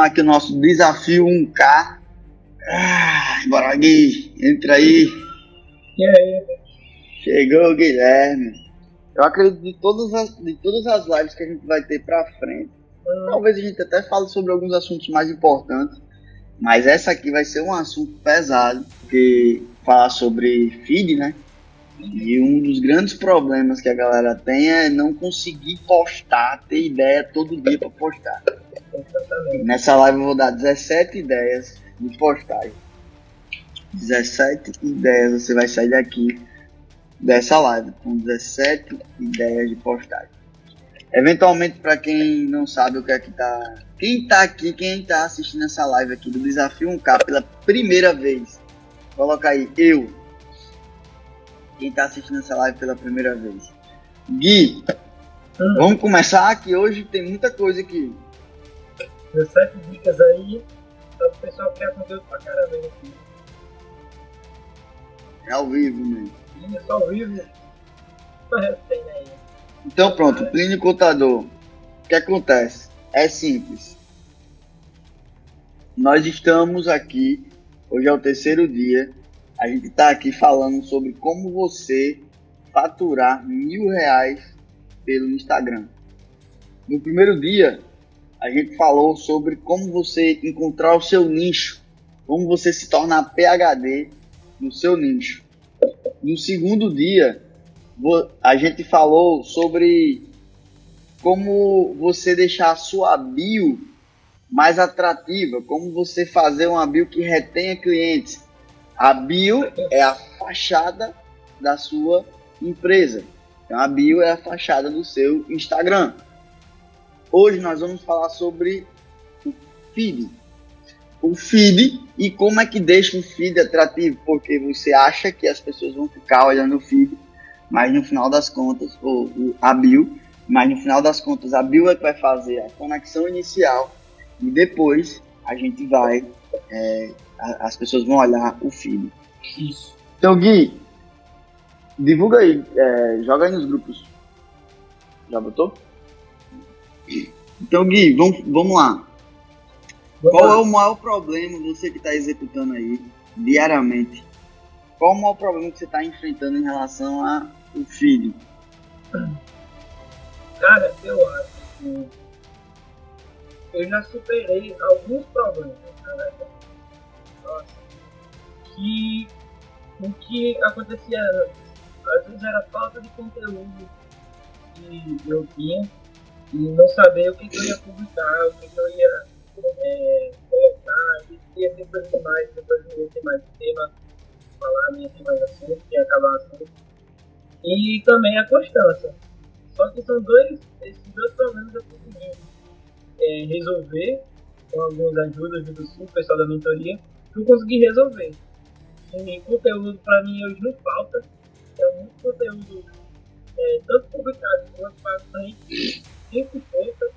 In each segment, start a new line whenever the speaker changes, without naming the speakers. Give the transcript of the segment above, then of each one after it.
Aqui o nosso desafio 1K. Ah, bora Gui, entra aí.
E aí?
Chegou o Guilherme. Eu acredito de todas as, de todas as lives que a gente vai ter pra frente. Hum. Talvez a gente até fale sobre alguns assuntos mais importantes. Mas essa aqui vai ser um assunto pesado, porque falar sobre feed, né? E um dos grandes problemas que a galera tem é não conseguir postar, ter ideia todo dia para postar. Nessa live eu vou dar 17 ideias de postagem. 17 ideias, você vai sair daqui dessa live com 17 ideias de postagem. Eventualmente, para quem não sabe o que é que tá. Quem tá aqui, quem tá assistindo essa live aqui do Desafio 1K pela primeira vez, coloca aí, eu. Quem tá assistindo essa live pela primeira vez. Gui, hum. vamos começar que hoje tem muita coisa aqui.
17 dicas aí para o pessoal criar conteúdo pra caramba aqui.
É ao vivo, né?
É só ao vivo. Aí.
Então pronto, Plínio Contador. O que acontece? É simples. Nós estamos aqui, hoje é o terceiro dia, a gente está aqui falando sobre como você faturar mil reais pelo Instagram. No primeiro dia, a gente falou sobre como você encontrar o seu nicho, como você se tornar PhD no seu nicho. No segundo dia, a gente falou sobre como você deixar a sua bio mais atrativa, como você fazer uma bio que retenha clientes. A bio é a fachada da sua empresa. Então a bio é a fachada do seu Instagram. Hoje nós vamos falar sobre o feed. O feed e como é que deixa o feed atrativo, porque você acha que as pessoas vão ficar olhando o feed, mas no final das contas, ou a bio, mas no final das contas a bio é que vai fazer a conexão inicial e depois a gente vai, é, as pessoas vão olhar o feed.
Isso.
Então Gui, divulga aí, é, joga aí nos grupos. Já botou? Então, Gui, vamos, vamos lá. Qual é o maior problema, você que está executando aí diariamente? Qual é o maior problema que você está enfrentando em relação ao feed?
Cara, eu acho que eu já superei alguns problemas, né? Nossa. Que o que acontecia às vezes era falta de conteúdo que eu tinha e não saber o que, que eu ia publicar, o que, que eu ia é, colocar, e ia ter coisa demais, depois não ia ter mais tema falar, não ia ter mais assunto, ia acabar assunto. E também a constância. Só que são dois, esses dois problemas eu consegui é, resolver com algumas ajudas do Sul, pessoal da mentoria, que eu consegui resolver. E conteúdo para mim hoje não falta, é muito conteúdo é, tanto publicado quanto para pontas.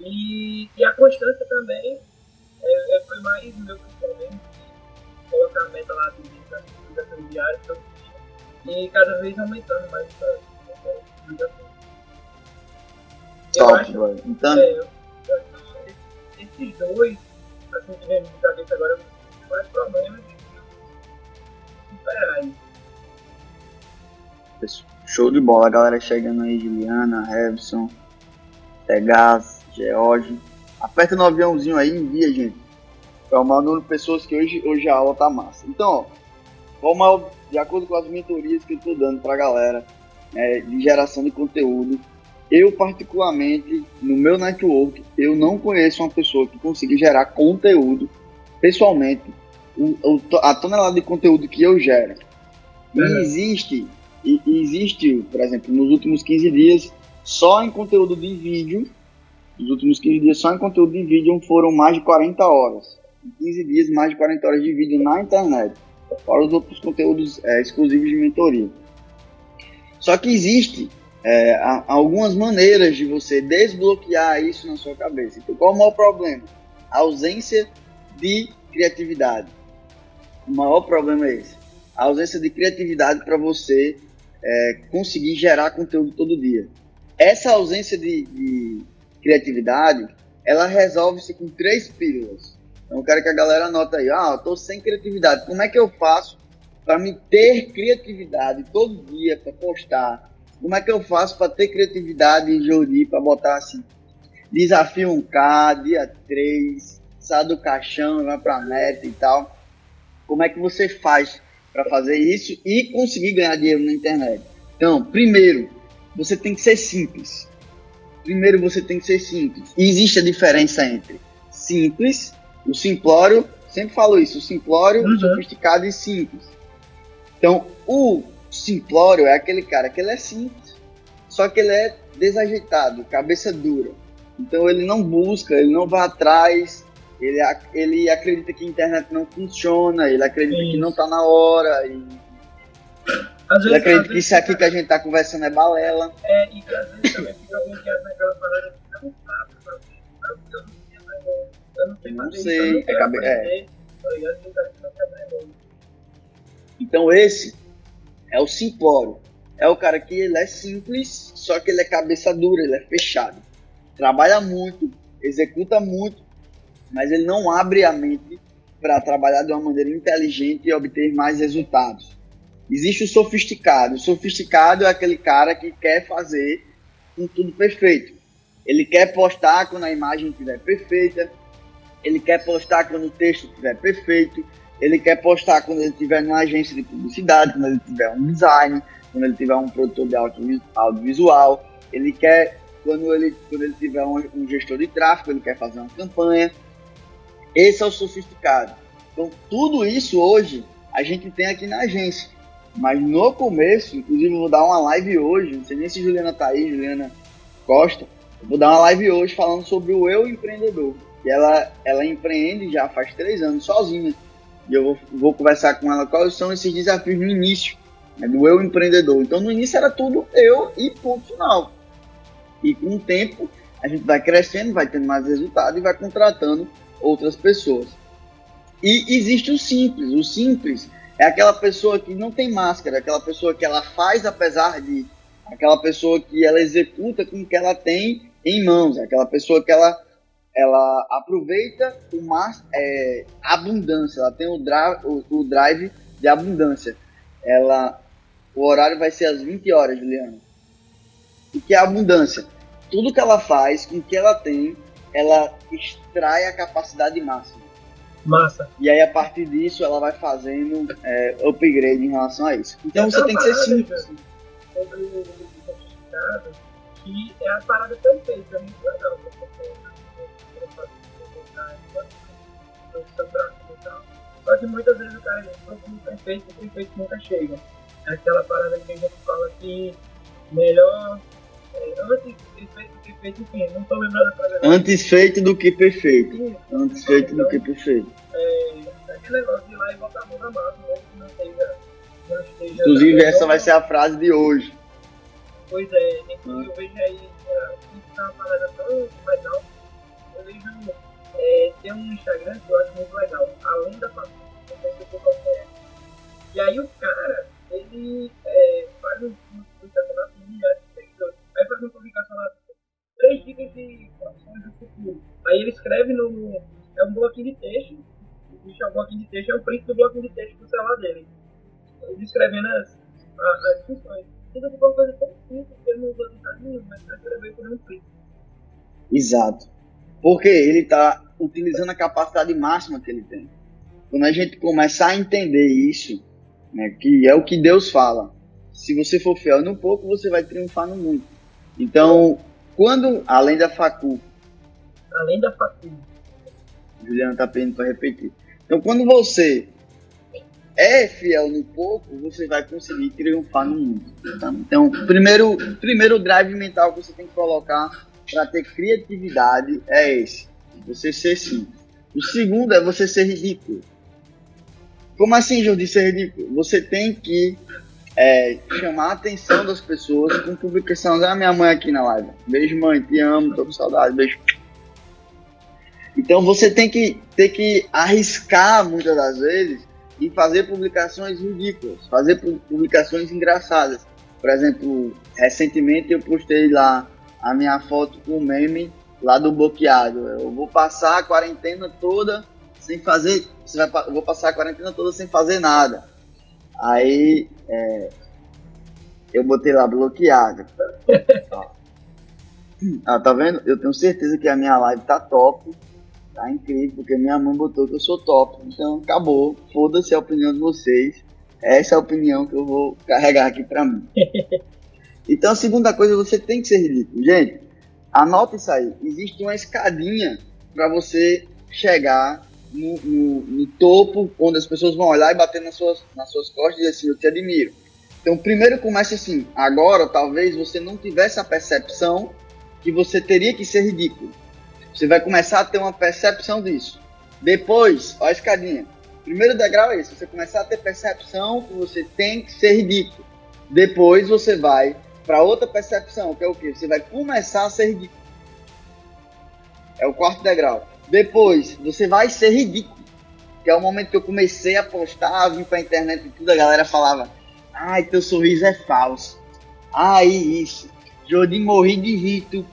E, e a constância também é, é, foi mais meu de colocar a meta lá de publicações diárias todo dia e cada vez aumentando mais essa publicação.
Top, acho, então...
É, eu, eu, esses dois, assim que vem de cabeça agora, os mais problemas de superar
isso. Show de bola, a galera chegando aí, Juliana, Revson, Pegas, George. Aperta no aviãozinho aí e envia, gente. É o maior número de pessoas que hoje, hoje a aula tá massa. Então, ó, vamos de acordo com as mentorias que eu tô dando pra galera é, de geração de conteúdo, eu particularmente, no meu network, eu não conheço uma pessoa que consiga gerar conteúdo pessoalmente, o, o, a tonelada de conteúdo que eu gero. E existe e, e existe, por exemplo, nos últimos 15 dias, só em conteúdo de vídeo, nos últimos 15 dias, só em conteúdo de vídeo foram mais de 40 horas. Em 15 dias, mais de 40 horas de vídeo na internet, fora os outros conteúdos é, exclusivos de mentoria. Só que existe é, algumas maneiras de você desbloquear isso na sua cabeça. Então, qual é o maior problema? A ausência de criatividade. O maior problema é esse. A ausência de criatividade para você é, conseguir gerar conteúdo todo dia. Essa ausência de, de criatividade, ela resolve-se com três pílulas. Então eu quero que a galera anote aí, ah, eu tô sem criatividade. Como é que eu faço para me ter criatividade todo dia para postar? Como é que eu faço para ter criatividade em Jodi, para botar assim, desafio 1K, dia 3, sai do caixão, vai pra meta e tal. Como é que você faz para fazer isso e conseguir ganhar dinheiro na internet? Então, primeiro, você tem que ser simples. Primeiro, você tem que ser simples. E existe a diferença entre simples, o simplório, sempre falo isso, o simplório, uhum. sofisticado e simples. Então, o simplório é aquele cara que ele é simples, só que ele é desajeitado, cabeça dura. Então ele não busca, ele não vai atrás, ele, ele acredita que a internet não funciona, ele acredita que não está na hora. E... Às ele acredita que isso aqui que a gente está conversando é balela.
É, e às vezes também fica bloqueado naquela parada que não sabe fazer, Eu não sei mais, eu não sei
Não sei, é, é. Então esse é o simplório. É o cara que ele é simples, só que ele é cabeça dura, ele é fechado. Trabalha muito, executa muito, mas ele não abre a mente para trabalhar de uma maneira inteligente e obter mais resultados. Existe o sofisticado. O sofisticado é aquele cara que quer fazer com tudo perfeito. Ele quer postar quando a imagem estiver perfeita, ele quer postar quando o texto estiver perfeito, ele quer postar quando ele estiver numa agência de publicidade, quando ele tiver um design, quando ele tiver um produtor de audiovisual, ele quer quando ele quando ele tiver um, um gestor de tráfego, ele quer fazer uma campanha, esse é o sofisticado. Então, tudo isso hoje a gente tem aqui na agência. Mas no começo, inclusive, vou dar uma live hoje. Não sei nem se Juliana tá aí, Juliana Costa. Vou dar uma live hoje falando sobre o eu empreendedor. E ela, ela empreende já faz três anos sozinha. E eu vou, vou conversar com ela quais são esses desafios no início, né, do eu empreendedor. Então, no início era tudo eu e ponto final. E com o tempo, a gente vai crescendo, vai tendo mais resultado e vai contratando outras pessoas. E existe o simples. O simples é aquela pessoa que não tem máscara, aquela pessoa que ela faz apesar de, aquela pessoa que ela executa com o que ela tem em mãos, aquela pessoa que ela ela aproveita o mais é, abundância, ela tem o drive, o, o drive de abundância. Ela o horário vai ser às 20 horas, Juliana. O que é abundância? Tudo que ela faz, com o que ela tem, ela extrai a capacidade máxima.
Massa.
E aí, a partir disso, ela vai fazendo é, upgrade em relação a isso. Então, você tem que ser simples.
Sobre o certificado, que é a parada perfeita, é muito legal. Só que muitas vezes o cara diz, como perfeito, o perfeito nunca chega. É aquela parada que a gente fala que melhor que.
Antes feito do que perfeito. Isso. Antes feito então, do que perfeito.
É, aquele negócio de ir lá e botar a mão na que não esteja.
Inclusive, essa vai ser a frase de hoje.
Pois é, inclusive eu vejo aí, isso é uma parada tão legal. Eu vejo, é, tem um Instagram que eu acho muito legal, além da família. E aí o cara, ele é, faz um na família, Aí faz uma publicação lá, três dicas de profissões do futuro. Aí ele escreve no. É um bloquinho de texto. Existe um bloquinho de texto, é o print do bloquinho de texto do celular dele. Ele escrevendo as, as, as funções. Tudo que uma coisa tão simples que ele não usou detalhe nenhum, mas para escrever por um print.
Exato. Porque ele está utilizando a capacidade máxima que ele tem. Quando a gente começar a entender isso, né, que é o que Deus fala, se você for fiel no pouco, você vai triunfar no muito. Então, quando, além da facu.
Além da facu.
Juliana tá pedindo para repetir. Então, quando você é fiel no pouco, você vai conseguir triunfar no mundo. Tá? Então, primeiro, primeiro drive mental que você tem que colocar para ter criatividade é esse: você ser simples. O segundo é você ser ridículo. Como assim, João, de ser ridículo? Você tem que é, chamar a atenção das pessoas com publicação da minha mãe aqui na live. Beijo, mãe, te amo, tô com saudade, beijo. Então você tem que ter que arriscar muitas das vezes e fazer publicações ridículas, fazer publicações engraçadas. Por exemplo, recentemente eu postei lá a minha foto com o meme lá do bloqueado. Eu vou passar a quarentena toda sem fazer, eu vou passar a quarentena toda sem fazer nada. Aí é, eu botei lá bloqueado. ah, tá vendo? Eu tenho certeza que a minha live tá top. Tá incrível, porque minha mãe botou que eu sou top. Então acabou. Foda-se a opinião de vocês. Essa é a opinião que eu vou carregar aqui pra mim. Então a segunda coisa, você tem que ser ridículo. Gente, anota isso aí. Existe uma escadinha para você chegar no, no, no, topo, onde as pessoas vão olhar e bater nas suas, nas suas costas e dizer assim, eu te admiro. Então, primeiro começa assim, agora talvez você não tivesse a percepção que você teria que ser ridículo. Você vai começar a ter uma percepção disso. Depois, olha a escadinha. Primeiro degrau é esse, você começar a ter percepção que você tem que ser ridículo. Depois você vai para outra percepção, que é o que? Você vai começar a ser ridículo. É o quarto degrau. Depois, você vai ser ridículo. Que é o momento que eu comecei a postar, vim pra internet e tudo, a galera falava: Ai, teu sorriso é falso. Ai, isso. Jordi, morri de rir, tu,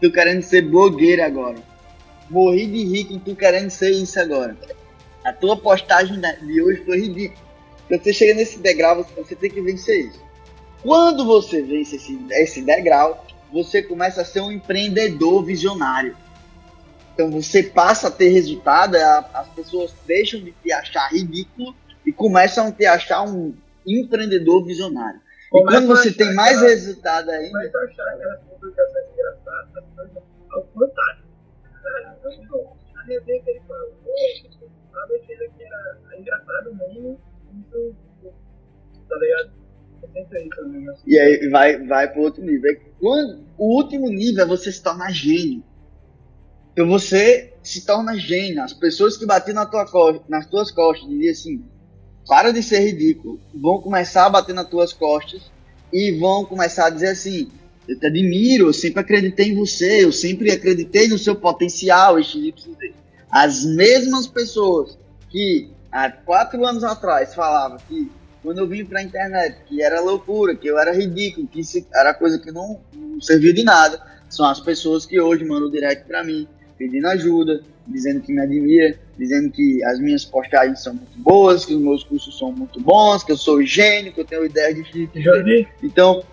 tu querendo ser blogueira agora. Morri de rir com tu querendo ser isso agora. A tua postagem de hoje foi ridícula. Você chega nesse degrau, você tem que vencer isso. Quando você vence esse, esse degrau, você começa a ser um empreendedor visionário. Então você passa a ter resultado, as pessoas deixam de te achar ridículo e começam a te achar um empreendedor visionário. Começa e quando você tem mais resultado ainda.
Começa a achar aquelas publicações engraçadas, algo fantástico. A resenha que ele falou, a besteira que era engraçado mesmo, tá ligado?
E aí vai, vai para outro nível. Quando, o último nível é você se tornar gênio. Então você se torna gênio. As pessoas que batiam na tua nas tuas costas diziam assim: para de ser ridículo. Vão começar a bater nas tuas costas e vão começar a dizer assim: eu te admiro, eu sempre acreditei em você, eu sempre acreditei no seu potencial, As mesmas pessoas que há quatro anos atrás falavam que quando eu vim para a internet que era loucura, que eu era ridículo, que era coisa que não, não servia de nada, são as pessoas que hoje mandam direct para mim, pedindo ajuda, dizendo que me admira, dizendo que as minhas postagens são muito boas, que os meus cursos são muito bons, que eu sou gênio, que eu tenho ideias de chique. Então,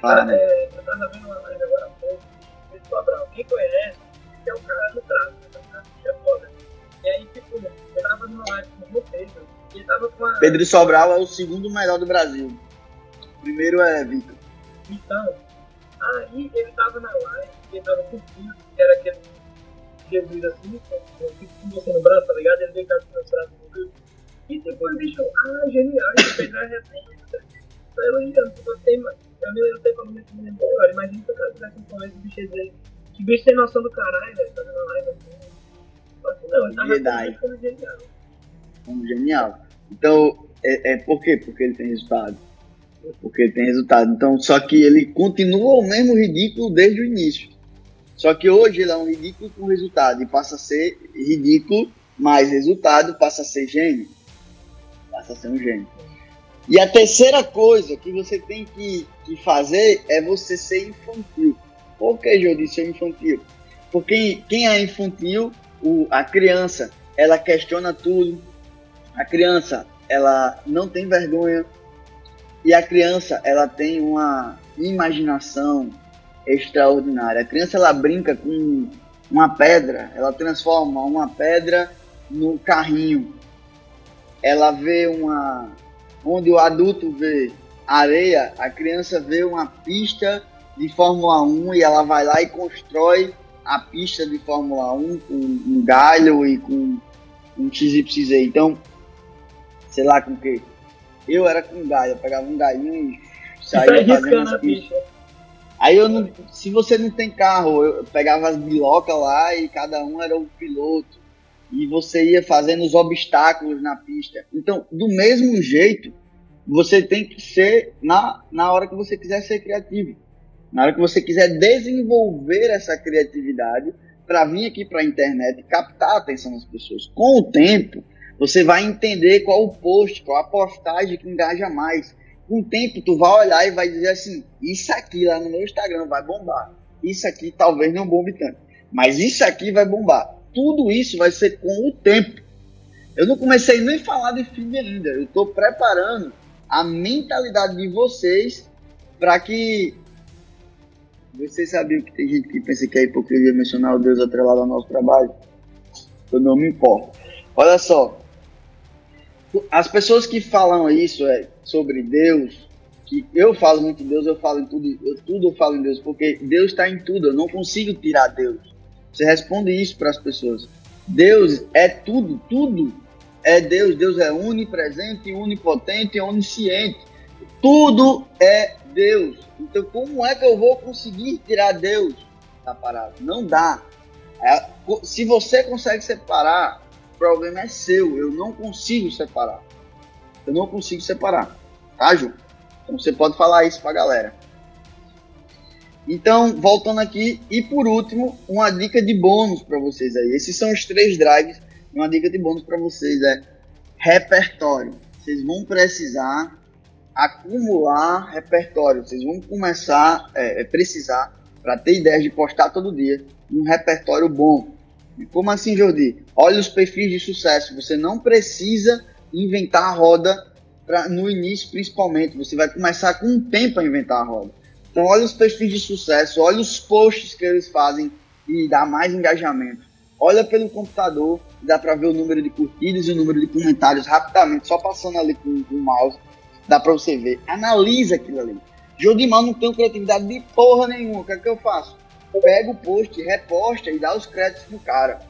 fala, né? É, eu tava vendo uma live agora há pouco, o Abraão, quem conhece, que é o cara do tráfico, né? que é foda. E aí, tipo, eu tava numa live com o Pedro, e ele tava com uma...
Pedro Sobral é o segundo melhor do Brasil. O primeiro é Vitor.
Então, aí ele tava na live, ele tava curtindo, que era aquele Jesus assim, com você no braço, tá ligado? Ele cá com meus braços no E depois bicho, ah, genial, ele fez a resenha, tá elogiando, tipo, tem, eu não sei como me lembro agora, imagina se o cara tivesse um esse bicho dele. Que bicho tem noção do caralho, velho, fazendo a live assim. Não, ele tava como genial.
Como genial. Então, é, é por quê? Porque ele tem resultado. Porque ele tem resultado. Então, só que ele continua o mesmo ridículo desde o início. Só que hoje ele é um ridículo com resultado e passa a ser ridículo mais resultado, passa a ser gênio. Passa a ser um gênio. E a terceira coisa que você tem que, que fazer é você ser infantil. Por que, eu disse ser infantil? Porque quem é infantil, o, a criança, ela questiona tudo. A criança, ela não tem vergonha. E a criança, ela tem uma imaginação, extraordinária. A criança ela brinca com uma pedra, ela transforma uma pedra no carrinho. Ela vê uma onde o adulto vê areia, a criança vê uma pista de Fórmula 1 e ela vai lá e constrói a pista de Fórmula 1 com um galho e com um XYZ. Então, sei lá com o quê. Eu era com galho, eu pegava um galinho e saía fazendo as pistas. Aí eu não, se você não tem carro, eu pegava as bilocas lá e cada um era o piloto. E você ia fazendo os obstáculos na pista. Então, do mesmo jeito, você tem que ser na, na hora que você quiser ser criativo. Na hora que você quiser desenvolver essa criatividade para vir aqui para a internet e captar a atenção das pessoas. Com o tempo, você vai entender qual o post, qual a postagem que engaja mais. Com o tempo, tu vai olhar e vai dizer assim: Isso aqui lá no meu Instagram vai bombar. Isso aqui talvez não bombe tanto. Mas isso aqui vai bombar. Tudo isso vai ser com o tempo. Eu não comecei nem a falar de feed ainda. Eu estou preparando a mentalidade de vocês para que vocês sabiam que tem gente que pensa que é hipocrisia mencionar o Deus atrelado ao nosso trabalho? Eu não me importo. Olha só, as pessoas que falam isso é, sobre Deus, que eu falo muito em Deus, eu falo em tudo, eu, tudo eu falo em Deus, porque Deus está em tudo, eu não consigo tirar Deus. Você responde isso para as pessoas. Deus é tudo, tudo é Deus. Deus é onipresente, onipotente, onisciente. Tudo é Deus. Então, como é que eu vou conseguir tirar Deus da parada? Não dá. É, se você consegue separar, problema é seu. Eu não consigo separar. Eu não consigo separar. Tá, Ju? Então você pode falar isso pra galera. Então, voltando aqui, e por último, uma dica de bônus para vocês aí. Esses são os três drives. Uma dica de bônus para vocês é repertório. Vocês vão precisar acumular repertório. Vocês vão começar é, é precisar, para ter ideias de postar todo dia, um repertório bom. Como assim, Jordi? Olha os perfis de sucesso. Você não precisa inventar a roda pra, no início, principalmente. Você vai começar com um tempo a inventar a roda. Então, olha os perfis de sucesso, olha os posts que eles fazem e dá mais engajamento. Olha pelo computador, dá para ver o número de curtidas e o número de comentários rapidamente, só passando ali com, com o mouse Dá pra você ver. Analisa aquilo ali. Jodimar não tem criatividade de porra nenhuma. O que é que eu faço? Pega o post, reposta e dá os créditos pro cara.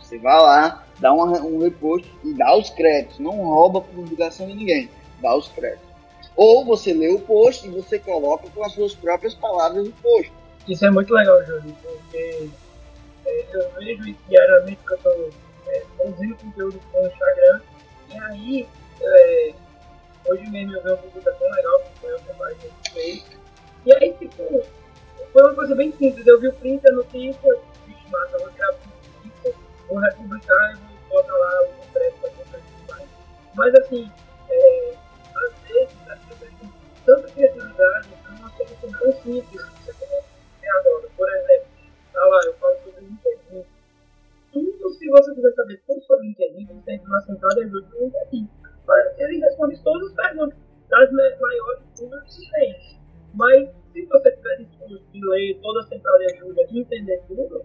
Você vai lá, dá um repost e dá os créditos. Não rouba publicação de ninguém. Dá os créditos. Ou você lê o post e você coloca com as suas próprias palavras no post.
Isso é muito legal, Júlio, porque é, eu vejo diariamente que eu estou é, produzindo conteúdo no Instagram e aí é, Hoje mesmo eu vi uma publicação legal que foi o que mais. E aí, tipo, foi uma coisa bem simples. Eu vi o print, a notícia, bicho, massa, vou criar notícia, vou republicar e vou botar lá o impresso para comprar mais. Mas assim, é, às vezes as pessoas têm tanta criatividade para uma solução tão simples que você tem agora. Por exemplo, tá lá, eu falo sobre o LinkedIn. Tudo, se você quiser saber tudo sobre o LinkedIn, você entra na central de ajuda do LinkedIn ele responde todas as perguntas das maiores dúvidas que tem. Mas se você disposto de ler toda a central de ajuda e entender tudo,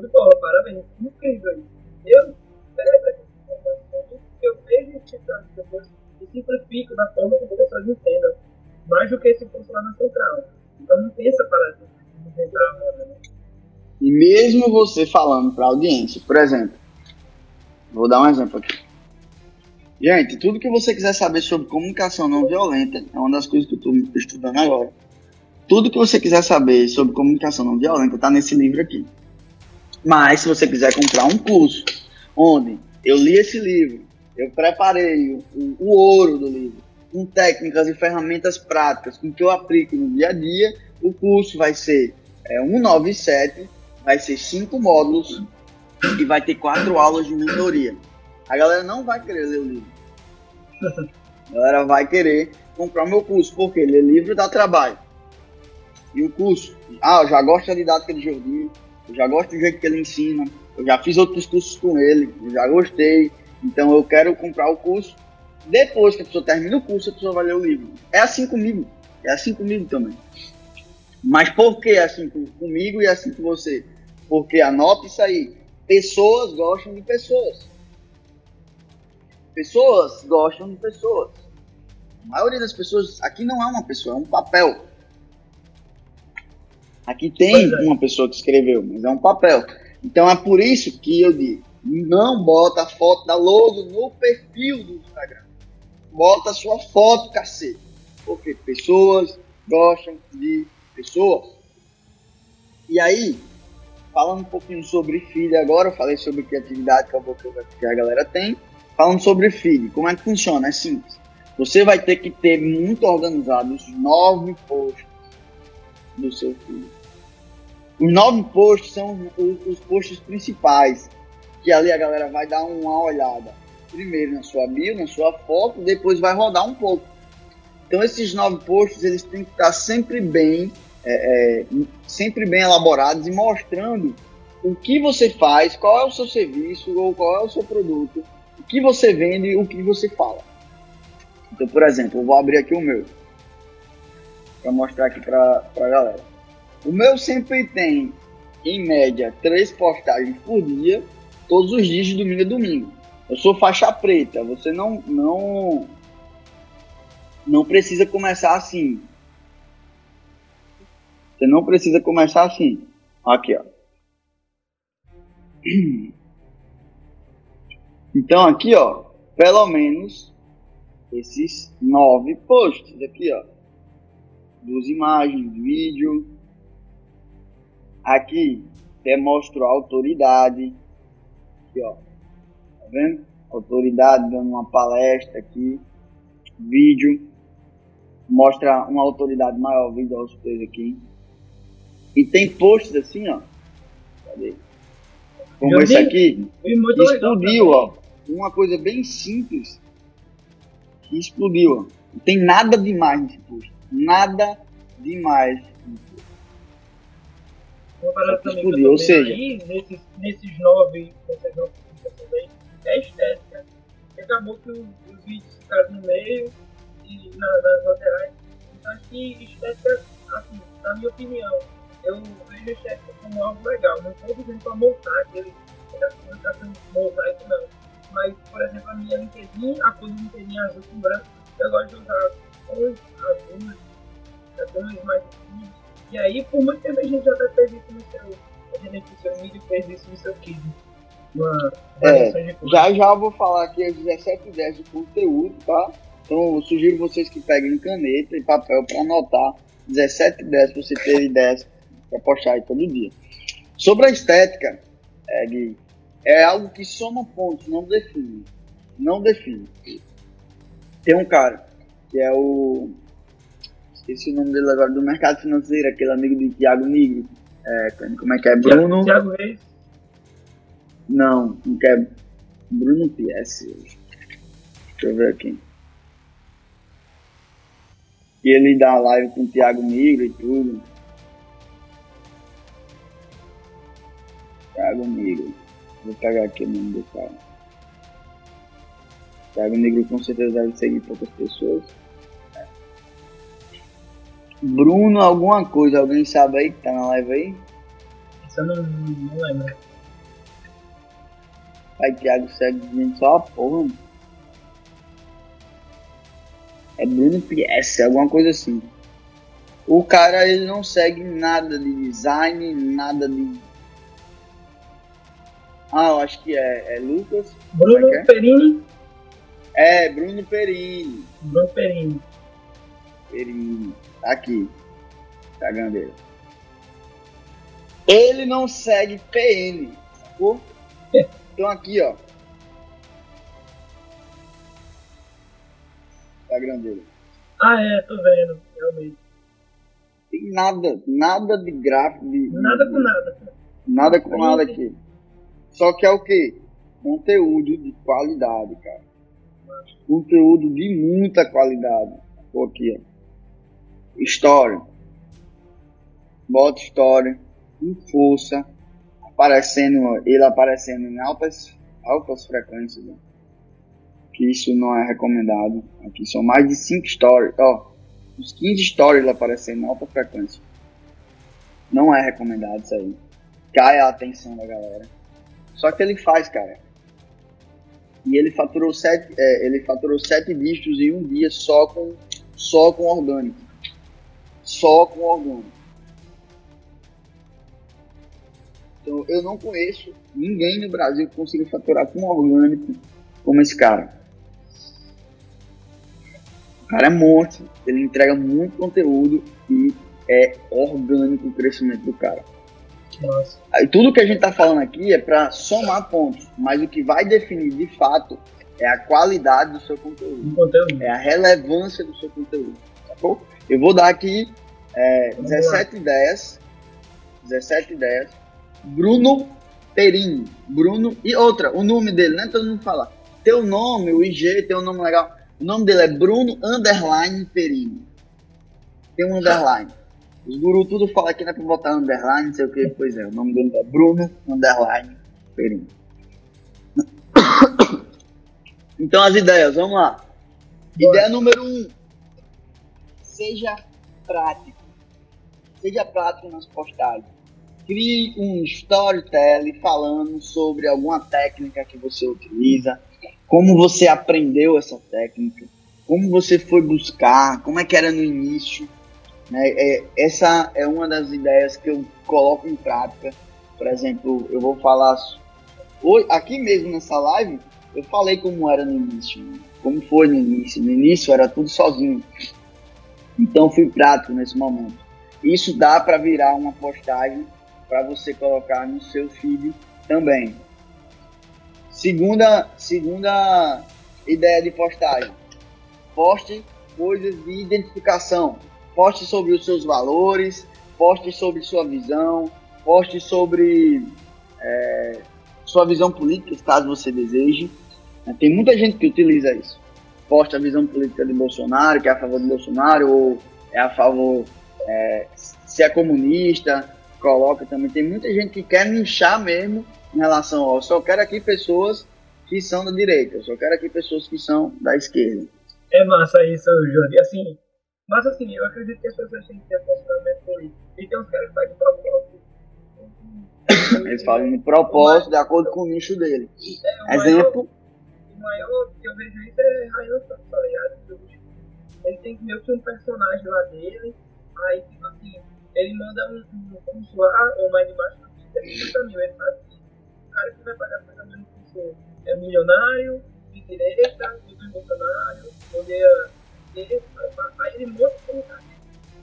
de bola, parabéns, incrível. Eu eu vejo esse central depois e simplifico da forma que as pessoas entendam, mais do que se fosse lá na central. Então não tem essa parada de inventar a moda, né?
E mesmo você falando para audiência, por exemplo, vou dar um exemplo aqui. Gente, tudo que você quiser saber sobre comunicação não violenta é uma das coisas que eu estou estudando agora. Tudo que você quiser saber sobre comunicação não violenta está nesse livro aqui. Mas se você quiser comprar um curso onde eu li esse livro, eu preparei o, o, o ouro do livro, com técnicas e ferramentas práticas com que eu aplico no dia a dia, o curso vai ser é, 197, vai ser cinco módulos e vai ter quatro aulas de mentoria. A galera não vai querer ler o livro. A galera vai querer comprar o meu curso, porque ler livro dá trabalho. E o curso, ah, eu já gosto da didática de Jordi, eu já gosto do jeito que ele ensina, eu já fiz outros cursos com ele, eu já gostei, então eu quero comprar o curso. Depois que a pessoa termina o curso, a pessoa vai ler o livro. É assim comigo, é assim comigo também. Mas por que é assim comigo e é assim com você? Porque anota isso aí. Pessoas gostam de pessoas. Pessoas gostam de pessoas. A maioria das pessoas aqui não é uma pessoa, é um papel. Aqui tem é. uma pessoa que escreveu, mas é um papel. Então é por isso que eu digo, não bota a foto da logo no perfil do Instagram. bota a sua foto, cacete. Porque pessoas gostam de pessoas. E aí, falando um pouquinho sobre feed agora, eu falei sobre criatividade que a galera tem. Falando sobre feed, como é que funciona? É simples. Você vai ter que ter muito organizado os nove posts do seu feed. Os nove posts são os, os posts principais, que ali a galera vai dar uma olhada. Primeiro na sua bio, na sua foto, depois vai rodar um pouco. Então esses nove posts eles têm que estar sempre bem, é, é, sempre bem elaborados e mostrando o que você faz, qual é o seu serviço ou qual é o seu produto, o que você vende e o que você fala. Então, por exemplo, eu vou abrir aqui o meu para mostrar aqui para a galera. O meu sempre tem, em média, três postagens por dia, todos os dias de domingo a domingo. Eu sou faixa preta, você não não não precisa começar assim. Você não precisa começar assim. Aqui, ó. Então aqui, ó, pelo menos esses nove posts aqui, ó duas imagens, vídeo. Aqui demonstra a autoridade. Aqui, ó. Tá vendo? Autoridade dando uma palestra aqui. Vídeo. Mostra uma autoridade maior vindo aos três aqui. E tem posts assim, ó. Cadê? Como esse aqui. Explodiu, ó. Uma coisa bem simples. Que explodiu, ó. Não tem nada demais nesse post nada demais.
Explodir, ou seja, aí, nesses, nesses nove, nessas nove aí, é estética. Acabou que os, os vídeos ficaram no meio e na, nas laterais. Então acho que estética, assim, na minha opinião, eu vejo estética como algo legal. Não estou dizendo para montar aquele, não está sendo mosaico não. Mas, por exemplo, a minha LinkedIn, a cor do LinkedIn azul com branco, eu gosto de usar azuis, azuis mais. E aí, por muito tempo a gente já fez isso no seu. A gente seu mídia fez isso no seu feed. Uma
é, já já vou falar aqui as 17 ideias de conteúdo, tá? Então eu sugiro vocês que peguem caneta e papel para anotar 17 ideias para você ter ideias para postar aí todo dia. Sobre a estética, é, Gui, é algo que soma pontos, não define. Não define. Tem um cara que é o. Esqueci o nome dele agora, do mercado financeiro, aquele amigo de Thiago Nigro. É, como é que é? Bruno.
Thiago Reis?
Não, não quer. Bruno PS. Deixa eu ver aqui. E ele dá live com o Thiago Nigro e tudo. Thiago Nigro. Vou pegar aqui o nome do cara. Thiago Negro com certeza deve seguir poucas pessoas. Bruno, alguma coisa, alguém sabe aí que tá na live aí?
Isso eu não, não lembro.
Pai Thiago segue gente só a porra. Mano. É Bruno PS, alguma coisa assim. O cara ele não segue nada de design, nada de. Ah, eu acho que é, é Lucas.
Bruno é, é? Perini.
É, Bruno Perini.
Bruno Perini.
Perini. Tá aqui. Instagram dele. Ele não segue PN, sacou? Então aqui, ó. Instagram dele.
Ah, é, tô vendo, realmente.
Tem nada, nada de gráfico. De,
nada com nada.
Nada com nada aqui. Só que é o que? Conteúdo de qualidade, cara conteúdo de muita qualidade. Vou aqui, ó. História. Bota história com força, aparecendo, ele aparecendo em altas, altas frequências. Ó. Que isso não é recomendado. Aqui são mais de 5 stories, ó. Uns 15 stories aparecendo em alta frequência. Não é recomendado isso aí. Cai a atenção da galera. Só que ele faz, cara e ele faturou sete, é, ele faturou sete dígitos em um dia só com, só com orgânico. Só com orgânico. Então eu não conheço ninguém no Brasil que consiga faturar com orgânico como esse cara. cara é monstro, ele entrega muito conteúdo e é orgânico o crescimento do cara.
Nossa.
Aí, tudo que a gente tá falando aqui é para somar pontos, mas o que vai definir de fato é a qualidade do seu conteúdo,
conteúdo.
é a relevância do seu conteúdo, sacou? Eu vou dar aqui é,
Vamos
17 ideias, 17 ideias. Bruno Perini, Bruno e outra, o nome dele, né? Todo mundo fala. Teu nome, o IG, tem um nome legal. O nome dele é Bruno Underline Perini. Tem um underline. Os gurus tudo falam aqui, não é pra botar underline, não sei o que, pois é. O nome dele é Bruno Underline Perini. Então as ideias, vamos lá.
Bora.
Ideia número um. Seja prático. Seja prático nas postagens. Crie um storytelling falando sobre alguma técnica que você utiliza, como você aprendeu essa técnica, como você foi buscar, como é que era no início. Né? É, essa é uma das ideias que eu coloco em prática. Por exemplo, eu vou falar hoje, aqui mesmo nessa live, eu falei como era no início, né? como foi no início. No início era tudo sozinho. Então fui prático nesse momento. Isso dá para virar uma postagem para você colocar no seu feed também. Segunda, segunda ideia de postagem. Poste coisas de identificação. Poste sobre os seus valores, poste sobre sua visão, poste sobre é, sua visão política, caso você deseje. Tem muita gente que utiliza isso. Poste a visão política de Bolsonaro, que é a favor de Bolsonaro, ou é a favor, é, se é comunista, coloca também. Tem muita gente que quer nichar mesmo em relação ao. Só quero aqui pessoas que são da direita, eu só quero aqui pessoas que são da esquerda.
É massa isso, Júlio. Assim, mas assim, eu acredito que as pessoas têm que ter posicionamento político. E tem uns caras que fazem propósito.
Eles falam de propósito de acordo com o nicho dele.
É, o maior-
Exemplo,
O maior que eu vejo isso é Ryan Santos, tá ligado? Ele tem meio que um personagem lá dele, aí tipo assim, ele manda um, um consular ou mais de baixo de 50 mil. Ele fala assim, o cara que vai pagar pagamento com você é milionário, de direita, super Bolsonaro, odeia ele, aí ele monta como tá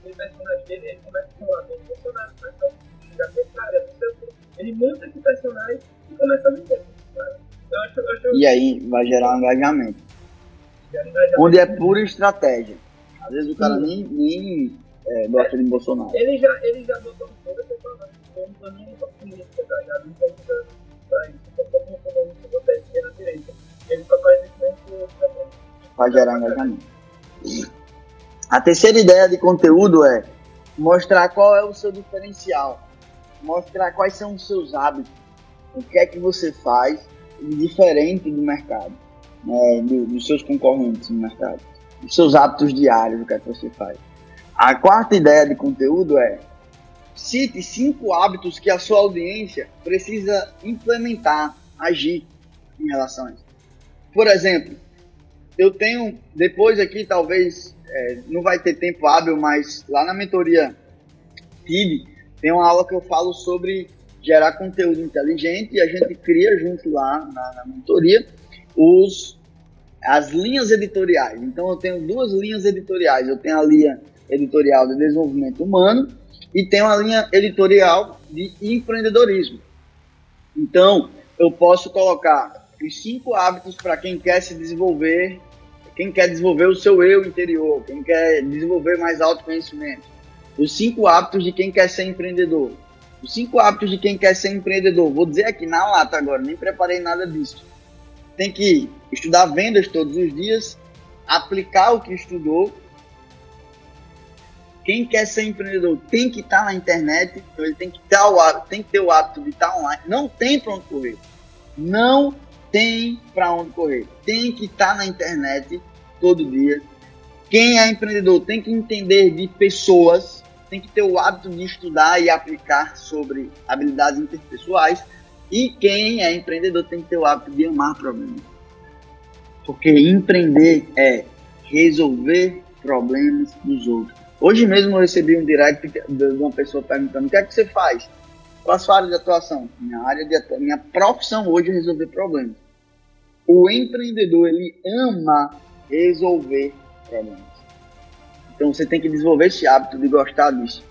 o personagem dele, ele começa a falar bem Bolsonaro, mas não, já tem cara, não sei o quê. Ele monta esse personagem e começa a vender. sabe? Eu acho, eu acho
e aí vai gerar um engajamento.
engajamento.
Onde é pura estratégia. Às vezes o cara nem, nem é, gosta de Bolsonaro.
Ele já, ele já botou um pouco de falando, eu não tô nem política, tá ligado? Não tô usando pra isso, pensando se você é esquerda direita. Ele só faz isso mesmo
Vai gerar engajamento. A terceira ideia de conteúdo é mostrar qual é o seu diferencial. Mostrar quais são os seus hábitos. O que é que você faz diferente do mercado. Né, do- dos seus concorrentes no mercado. Os seus hábitos diários, o que é que você faz. A quarta ideia de conteúdo é cite cinco hábitos que a sua audiência precisa implementar, agir em relação a isso. Por exemplo, eu tenho, depois aqui talvez é, não vai ter tempo hábil, mas lá na mentoria TIB tem uma aula que eu falo sobre gerar conteúdo inteligente e a gente cria junto lá na, na mentoria os as linhas editoriais. Então eu tenho duas linhas editoriais. Eu tenho a linha editorial de desenvolvimento humano e tenho a linha editorial de empreendedorismo. Então eu posso colocar os cinco hábitos para quem quer se desenvolver, quem quer desenvolver o seu eu interior, quem quer desenvolver mais autoconhecimento. Os cinco hábitos de quem quer ser empreendedor. Os cinco hábitos de quem quer ser empreendedor. Vou dizer aqui na lata agora, nem preparei nada disso. Tem que estudar vendas todos os dias, aplicar o que estudou. Quem quer ser empreendedor tem que estar na internet, então ele tem que, ter o hábito, tem que ter o hábito de estar online. Não tem para onde correr. Não tem para onde correr. Tem que estar na internet todo dia. Quem é empreendedor tem que entender de pessoas, tem que ter o hábito de estudar e aplicar sobre habilidades interpessoais. E quem é empreendedor tem que ter o hábito de amar problemas. Porque empreender é resolver problemas dos outros. Hoje mesmo eu recebi um direct de uma pessoa perguntando o que é que você faz? Qual a sua área de atuação? Minha área de atuação, minha profissão hoje é resolver problemas. O empreendedor ele ama resolver problemas. Então você tem que desenvolver esse hábito de gostar disso.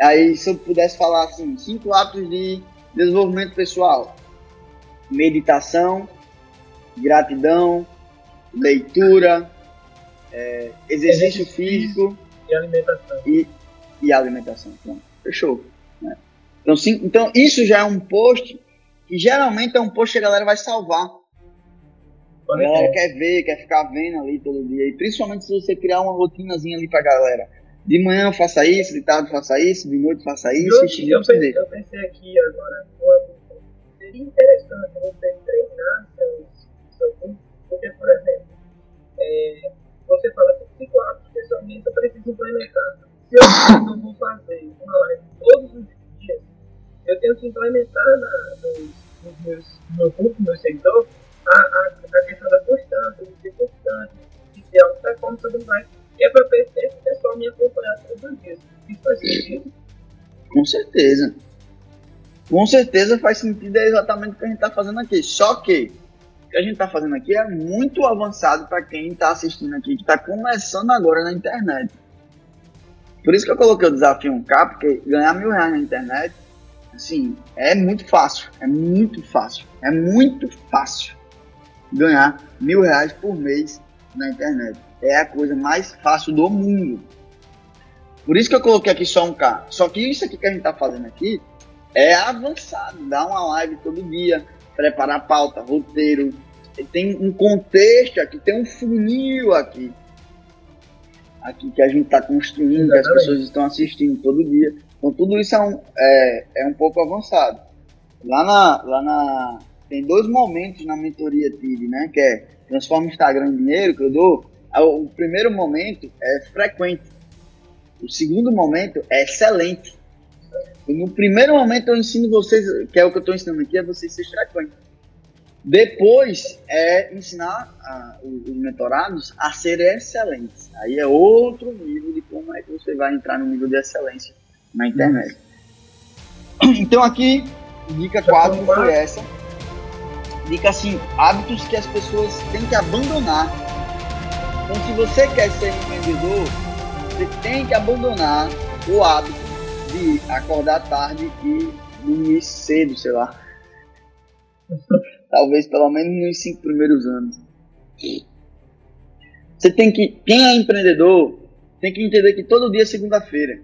Aí, se eu pudesse falar assim, cinco hábitos de desenvolvimento pessoal: meditação, gratidão, leitura, é, exercício, exercício físico
e alimentação.
E, e alimentação. Pronto, fechou. Né? Então, sim, então, isso já é um post que geralmente é um post que a galera vai salvar. A galera quer ver, quer ficar vendo ali todo dia. E principalmente se você criar uma rotinazinha ali pra galera. De manhã faça isso, de tarde faça isso, de noite faça isso.
Eu, eu, pensei, eu pensei aqui agora, seria interessante você treinar seus, seu corpo, porque, por exemplo, é, você fala assim, cinco hábitos eu preciso implementar. Se eu não vou fazer uma live todos os dias, eu tenho que implementar na, nos, meus, no meu grupo, no meu seguidor, a, a, a questão da constância, de ser constante, de ter performance e tudo mais, que é para esse pessoal me acompanhar todos os dias. Isso faz sentido?
Com certeza. Com certeza faz sentido, é exatamente o que a gente está fazendo aqui. Só que o que a gente está fazendo aqui é muito avançado para quem está assistindo aqui, que está começando agora na internet. Por isso que eu coloquei o desafio 1K, porque ganhar mil reais na internet, assim, é muito fácil. É muito fácil. É muito fácil ganhar mil reais por mês na internet. É a coisa mais fácil do mundo. Por isso que eu coloquei aqui só um K. Só que isso aqui que a gente está fazendo aqui é avançado. Dá uma live todo dia, preparar pauta, roteiro. Tem um contexto aqui, tem um funil aqui. Aqui que a gente está construindo, que as pessoas estão assistindo todo dia. Então tudo isso é um, é, é um pouco avançado. Lá na, lá na. Tem dois momentos na mentoria TID, né? Que é transforma o Instagram em dinheiro, que eu dou. O primeiro momento é frequente. O segundo momento é excelente. No primeiro momento eu ensino vocês, que é o que eu estou ensinando aqui, é vocês ser frequentes. Depois é ensinar a, os mentorados a serem excelentes. Aí é outro nível de como é que você vai entrar no nível de excelência na internet. Então aqui, dica 4 foi essa. Dica 5, hábitos que as pessoas têm que abandonar. Então se você quer ser empreendedor, você tem que abandonar o hábito de acordar tarde e dormir cedo, sei lá. Talvez pelo menos nos cinco primeiros anos. Você tem que. Quem é empreendedor tem que entender que todo dia é segunda-feira.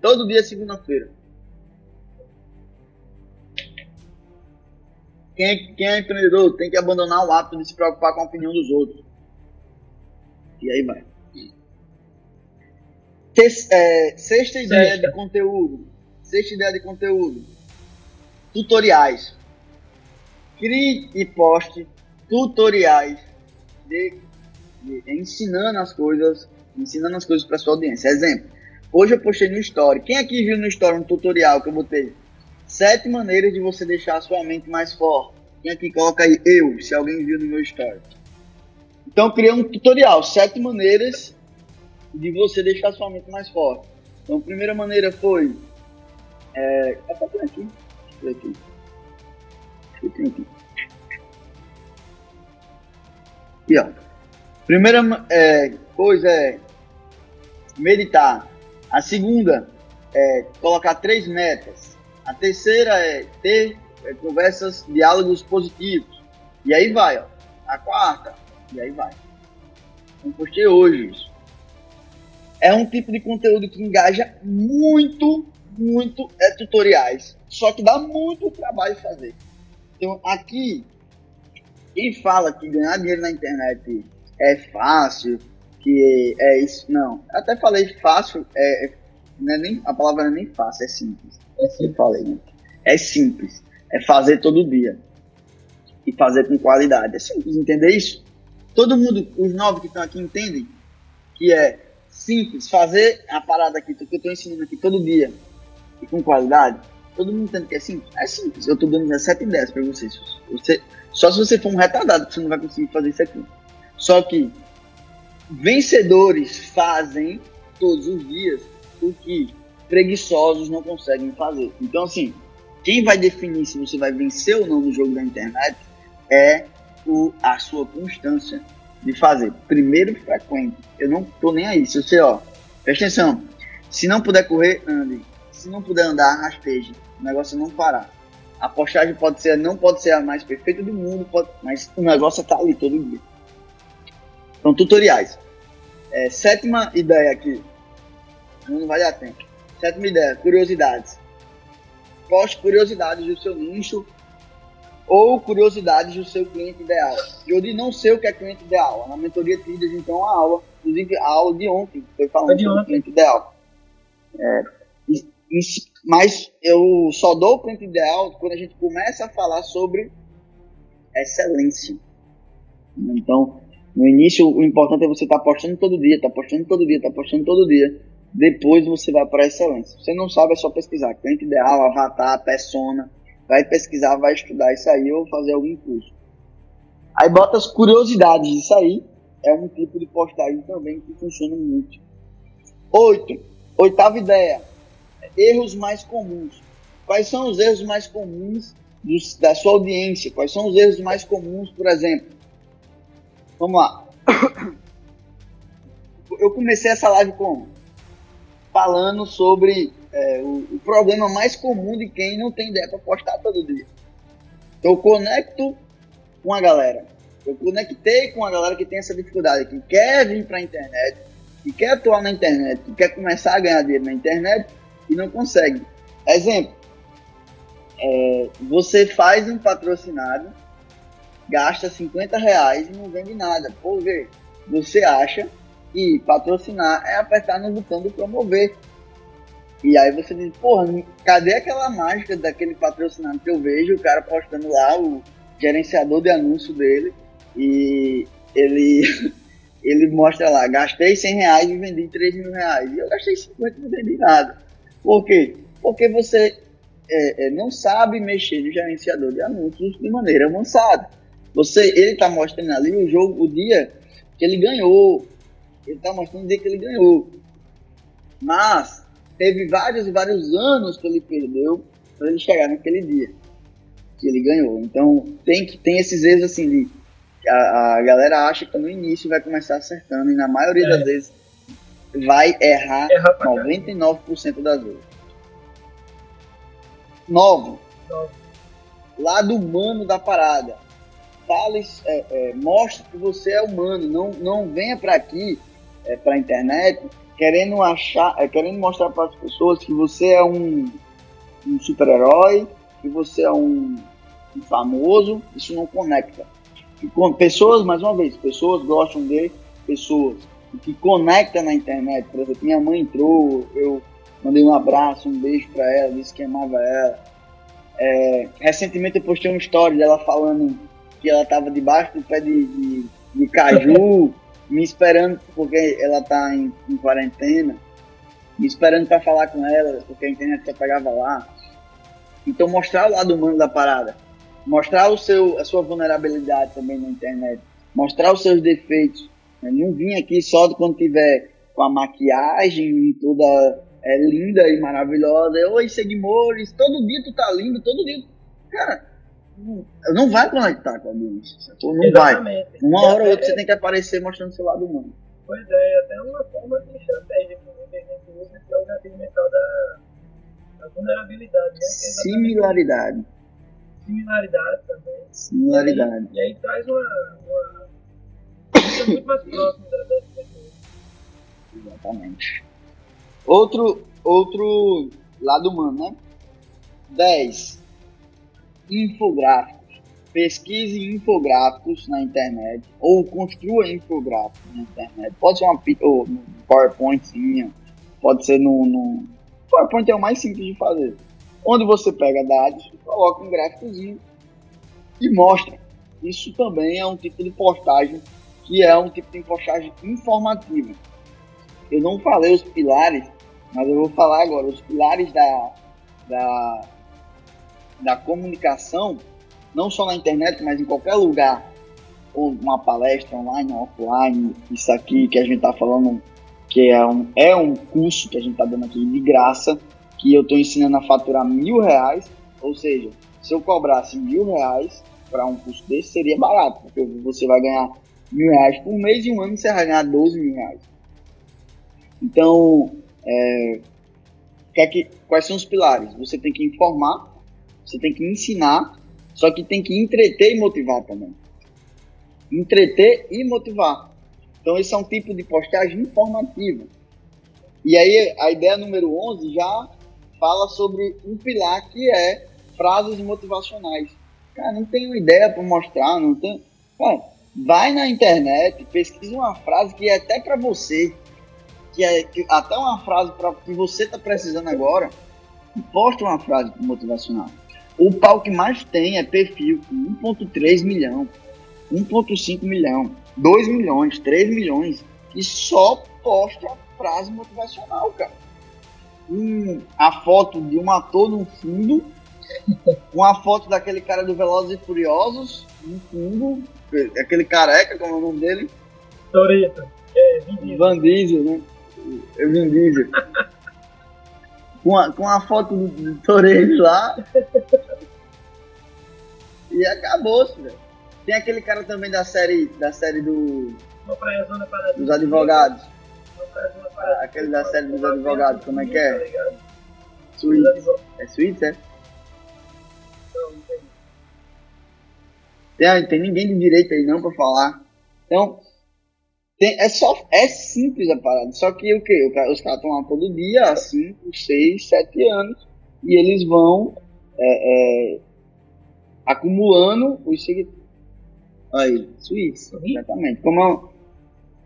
Todo dia é segunda-feira. Quem é, quem é empreendedor tem que abandonar o hábito de se preocupar com a opinião dos outros. E aí vai. É, sexta ideia sexta. de conteúdo. Sexta ideia de conteúdo. Tutoriais. Crie e poste tutoriais de, de ensinando as coisas, ensinando as coisas para sua audiência. Exemplo. Hoje eu postei no Story. Quem aqui viu no Story um tutorial que eu botei? Sete maneiras de você deixar a sua mente mais forte. Quem aqui coloca aí eu, se alguém viu no meu Story. Então eu criei um tutorial, sete maneiras de você deixar sua mente mais forte. Então, a primeira maneira foi. É, pra aqui. Ver aqui. Aqui. Aqui, ó. Primeira é, coisa é meditar. A segunda é colocar três metas. A terceira é ter é, conversas, diálogos positivos. E aí vai, ó. A quarta, e aí vai. Postei hoje isso é um tipo de conteúdo que engaja muito, muito é tutoriais. Só que dá muito trabalho fazer. Então aqui, quem fala que ganhar dinheiro na internet é fácil, que é isso, não. Eu até falei fácil, é, é, não é nem, a palavra não é nem fácil, é simples. É simples. Eu falei, né? É simples. É fazer todo dia. E fazer com qualidade. É simples entender isso. Todo mundo, os nove que estão aqui entendem que é simples, fazer a parada aqui que eu estou ensinando aqui todo dia e com qualidade, todo mundo entende que é simples? É simples. Eu estou dando 17 ideias para vocês. Você, só se você for um retardado que você não vai conseguir fazer isso aqui. Só que vencedores fazem todos os dias o que preguiçosos não conseguem fazer. Então, assim, quem vai definir se você vai vencer ou não no jogo da internet é o, a sua constância. de fazer. Primeiro frequente. Eu não tô nem aí. Se você, ó, presta atenção. Se não puder correr, ande. Se não puder andar, rasteje. O negócio é não parar. A postagem pode ser, não pode ser a mais perfeita do mundo, pode, mas o negócio é tá ali todo dia. Então, tutoriais. É, sétima ideia aqui. Não vai dar tempo. Sétima ideia, curiosidades. Poste curiosidades do seu nicho ou curiosidades do seu cliente ideal. Eu de não sei o que é cliente ideal. Na mentoria Trilhas, então, a aula, inclusive a aula de ontem, foi falando de sobre cliente ideal. É, mas eu só dou o cliente ideal quando a gente começa a falar sobre excelência. Então, no início, o importante é você estar tá postando todo dia, estar tá postando todo dia, estar tá postando todo dia. Depois você vai para a excelência. Você não sabe, é só pesquisar. Cliente ideal, avatar, persona vai pesquisar, vai estudar isso aí ou fazer algum curso. Aí bota as curiosidades disso aí, é um tipo de postagem também que funciona muito. Oito, oitava ideia, erros mais comuns. Quais são os erros mais comuns dos, da sua audiência? Quais são os erros mais comuns, por exemplo? Vamos lá. Eu comecei essa live como? Falando sobre é, o, o, problema mais comum de quem não tem ideia para postar todo dia. Eu conecto com a galera. Eu conectei com a galera que tem essa dificuldade, que quer vir para a internet, que quer atuar na internet, que quer começar a ganhar dinheiro na internet e não consegue. Exemplo, é, você faz um patrocinado, gasta 50 reais e não vende nada. Por ver, você acha que patrocinar é apertar no botão do promover. E aí você diz, porra, cadê aquela mágica daquele patrocinado que eu vejo, o cara postando lá, o gerenciador de anúncio dele, e ele, ele mostra lá, gastei 100 reais e vendi 3 mil reais. E eu gastei 50 e não vendi nada. Por quê? Porque você é, é, não sabe mexer no gerenciador de anúncios de maneira avançada. Você, ele está mostrando ali o jogo, o dia que ele ganhou. Ele está mostrando o dia que ele ganhou. Mas teve vários e vários anos que ele perdeu para ele chegar naquele dia que ele ganhou. Então tem que tem esses erros assim de a, a galera acha que no início vai começar acertando e na maioria é. das vezes vai errar Erra 99% das vezes. 9. Lado humano da parada. Fale, é, é, mostre que você é humano. Não, não venha para aqui, é, para a internet, querendo achar, é, querendo mostrar para as pessoas que você é um, um super-herói, que você é um, um, famoso, isso não conecta. E com pessoas, mais uma vez, pessoas gostam de pessoas. Que conecta na internet, por exemplo, minha mãe entrou, eu mandei um abraço, um beijo para ela, disse que amava ela. É, recentemente eu postei uma história dela falando que ela estava debaixo do pé de, de, de caju me esperando, porque ela tá em, em quarentena, me esperando para falar com ela, porque a internet só pegava lá. Então mostrar o lado humano da parada, mostrar o seu, a sua vulnerabilidade também na internet, mostrar os seus defeitos. Né? Não vim aqui só quando tiver com a maquiagem toda é, linda e maravilhosa. Oi, seguimores, todo dia tu tá lindo, todo dia. Cara, não vai conectar com a audiência. Não Exatamente. vai. Uma hora ou outra você tem que aparecer mostrando seu lado humano.
Pois é, até uma forma de estratégia que a gente usa que é o gatilho mental da, da vulnerabilidade. Né? É
Similaridade.
Similaridade também.
Similaridade.
E aí, e aí traz uma, uma
Exatamente. Outro, outro lado humano, né? 10 infográficos. Pesquise infográficos na internet ou construa infográficos na internet. Pode ser uma ou PowerPointzinha, pode ser no, no PowerPoint é o mais simples de fazer. Onde você pega dados, coloca um gráficozinho e mostra. Isso também é um tipo de postagem que é um tipo de postagem informativa. Eu não falei os pilares, mas eu vou falar agora. Os pilares da, da da comunicação, não só na internet, mas em qualquer lugar, uma palestra online offline, isso aqui que a gente está falando, que é um, é um curso que a gente está dando aqui de graça, que eu estou ensinando a faturar mil reais, ou seja, se eu cobrasse mil reais para um curso desse, seria barato, porque você vai ganhar mil reais por mês e um ano você vai ganhar 12 mil reais. Então, é, é que, quais são os pilares? Você tem que informar, você tem que ensinar, só que tem que entreter e motivar também. Entreter e motivar. Então, esse é um tipo de postagem informativa. E aí, a ideia número 11 já fala sobre um pilar que é frases motivacionais. Cara, não tenho ideia para mostrar, não tenho. Cara, vai na internet, pesquisa uma frase que é até para você, que é que, até uma frase para que você tá precisando agora, posta uma frase motivacional. O pau que mais tem é perfil com 1.3 milhão, 1.5 milhão, 2 milhões, 3 milhões, e só posta frase motivacional, cara. Um, a foto de um ator no fundo uma foto daquele cara do Velozes e Furiosos, no fundo, aquele careca, como é o nome dele?
Toreto. É, Vin Diesel.
Van Diesel, né? É Vin Diesel. com, a, com a foto do, do Toreto lá. e acabou-se, velho. Tem aquele cara também da série, da série do, dos advogados. Aquele da série dos advogados, como é que é? Suíte. É Suíte, é? Tem, tem ninguém de direito aí não para falar. Então, tem, é só é simples a parada. Só que o que? Os caras estão lá todo dia, há 5, 6, 7 anos, e eles vão é, é, acumulando os seguidores. Aí, Suíça, exatamente. Como é,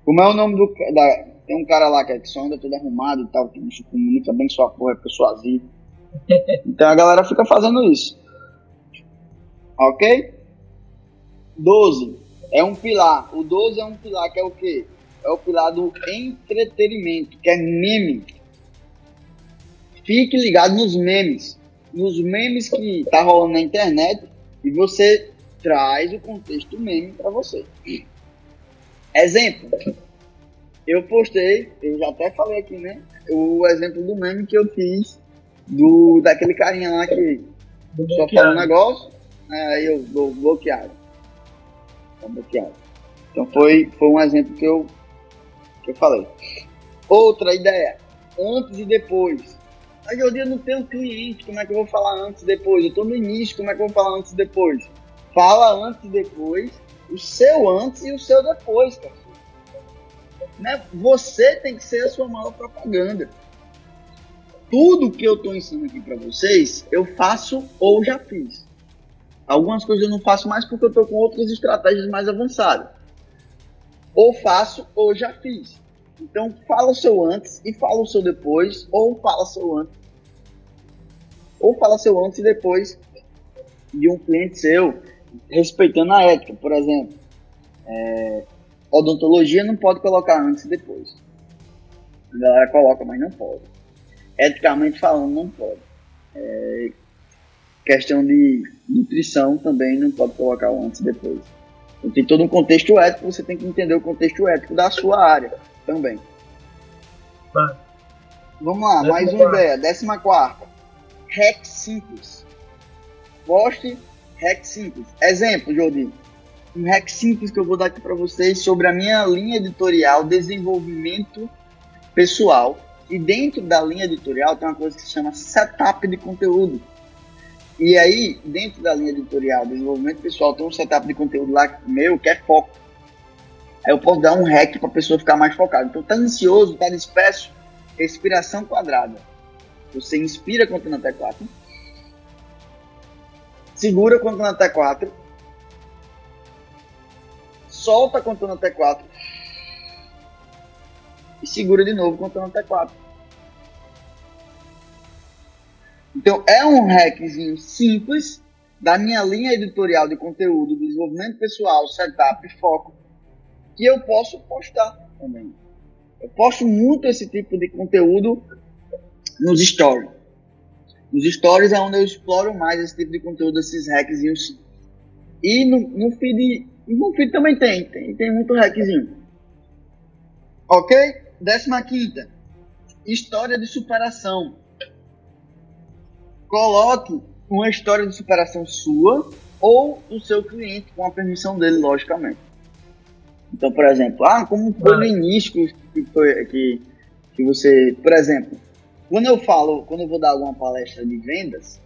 como é o nome do. Da, tem um cara lá que, é, que só anda todo arrumado e tal, que se comunica bem sua porra, é persuasivo. Então a galera fica fazendo isso. Ok? 12 é um pilar. O 12 é um pilar que é o quê? É o pilar do entretenimento, que é meme. Fique ligado nos memes. Nos memes que tá rolando na internet e você traz o contexto meme para você. Exemplo. Eu postei, eu já até falei aqui, né? O exemplo do meme que eu fiz do daquele carinha lá que só fala um negócio, aí eu vou bloqueado. Então foi, foi um exemplo que eu, que eu falei. Outra ideia, antes e depois. Aí eu não tenho cliente, como é que eu vou falar antes e depois? Eu estou no início, como é que eu vou falar antes e depois? Fala antes e depois, o seu antes e o seu depois, cara. Né? Você tem que ser a sua maior propaganda tudo que eu estou ensinando aqui para vocês, eu faço ou já fiz. Algumas coisas eu não faço mais porque eu estou com outras estratégias mais avançadas. Ou faço ou já fiz. Então fala o seu antes e fala o seu depois, ou fala seu antes. Ou fala seu antes e depois de um cliente seu, respeitando a ética, por exemplo. É, odontologia não pode colocar antes e depois. A galera coloca, mas não pode eticamente falando, não pode. É, questão de nutrição também não pode colocar o antes e depois. Então, tem todo um contexto ético, você tem que entender o contexto ético da sua área também. Tá. Vamos lá, décima mais uma quarta. ideia. Décima quarta. Hack simples. Poste hack simples. Exemplo, Jordi. Um hack simples que eu vou dar aqui para vocês sobre a minha linha editorial desenvolvimento pessoal e dentro da linha editorial tem uma coisa que se chama setup de conteúdo. E aí, dentro da linha editorial, desenvolvimento pessoal, tem um setup de conteúdo lá meu que é foco. Aí eu posso dar um hack para a pessoa ficar mais focada. Então, tá ansioso, tá disperso, respiração quadrada. Você inspira contando até 4. Segura contando até 4. Solta contando até 4 e segura de novo contando até 4. Então é um hackzinho simples da minha linha editorial de conteúdo, desenvolvimento pessoal, setup foco, que eu posso postar também. Eu posto muito esse tipo de conteúdo nos stories. Nos stories é onde eu exploro mais esse tipo de conteúdo, esses hackzinhos. E no, no feed, no feed também tem, tem, tem muito hackzinho. Ok? Décima quinta, história de superação. Coloque uma história de superação sua ou do seu cliente, com a permissão dele, logicamente. Então, por exemplo, ah, como foi no início que, foi, que, que você, por exemplo, quando eu falo, quando eu vou dar alguma palestra de vendas,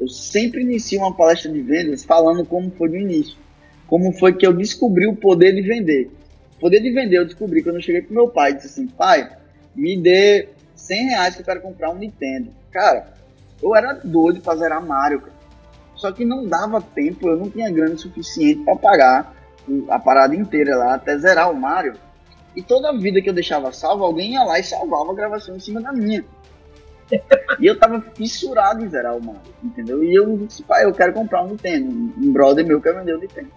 eu sempre inicio uma palestra de vendas falando como foi no início. Como foi que eu descobri o poder de vender. O poder de vender eu descobri quando eu cheguei pro meu pai e disse assim, pai, me dê 100 reais que eu quero comprar um Nintendo. Cara, eu era doido pra zerar Mario, cara. Só que não dava tempo, eu não tinha grana suficiente para pagar a parada inteira lá até zerar o Mario. E toda a vida que eu deixava salvo, alguém ia lá e salvava a gravação em cima da minha. e eu tava fissurado em zerar o Mario, entendeu? E eu disse, pai, eu quero comprar um Nintendo. Um brother meu quer vender o Nintendo.